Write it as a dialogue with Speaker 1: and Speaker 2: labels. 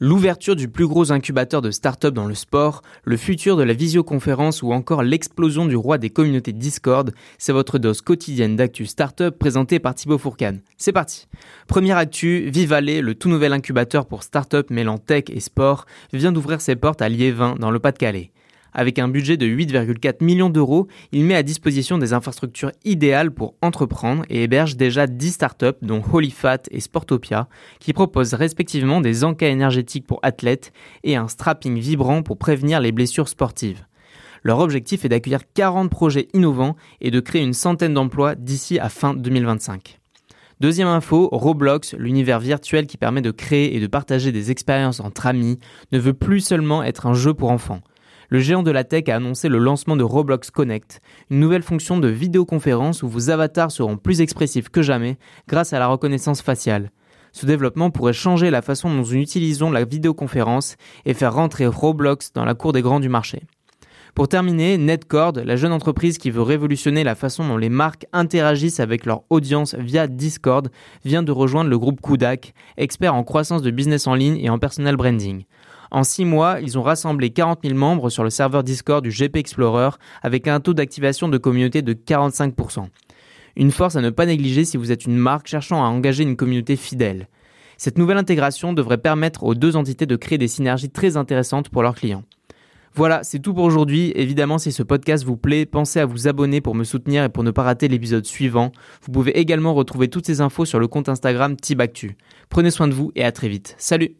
Speaker 1: L'ouverture du plus gros incubateur de start-up dans le sport, le futur de la visioconférence ou encore l'explosion du roi des communautés Discord, c'est votre dose quotidienne d'actu start-up présentée par Thibaut Fourcane. C'est parti. Première actu, Vivalet, le tout nouvel incubateur pour start-up mêlant tech et sport, vient d'ouvrir ses portes à Liévin dans le Pas-de-Calais. Avec un budget de 8,4 millions d'euros, il met à disposition des infrastructures idéales pour entreprendre et héberge déjà 10 startups dont Holyfat et Sportopia qui proposent respectivement des encas énergétiques pour athlètes et un strapping vibrant pour prévenir les blessures sportives. Leur objectif est d'accueillir 40 projets innovants et de créer une centaine d'emplois d'ici à fin 2025. Deuxième info, Roblox, l'univers virtuel qui permet de créer et de partager des expériences entre amis, ne veut plus seulement être un jeu pour enfants le géant de la tech a annoncé le lancement de Roblox Connect, une nouvelle fonction de vidéoconférence où vos avatars seront plus expressifs que jamais grâce à la reconnaissance faciale. Ce développement pourrait changer la façon dont nous utilisons la vidéoconférence et faire rentrer Roblox dans la cour des grands du marché. Pour terminer, Netcord, la jeune entreprise qui veut révolutionner la façon dont les marques interagissent avec leur audience via Discord, vient de rejoindre le groupe Kudak, expert en croissance de business en ligne et en personal branding. En six mois, ils ont rassemblé 40 000 membres sur le serveur Discord du GP Explorer avec un taux d'activation de communauté de 45%. Une force à ne pas négliger si vous êtes une marque cherchant à engager une communauté fidèle. Cette nouvelle intégration devrait permettre aux deux entités de créer des synergies très intéressantes pour leurs clients. Voilà, c'est tout pour aujourd'hui. Évidemment, si ce podcast vous plaît, pensez à vous abonner pour me soutenir et pour ne pas rater l'épisode suivant. Vous pouvez également retrouver toutes ces infos sur le compte Instagram Tibactu. Prenez soin de vous et à très vite. Salut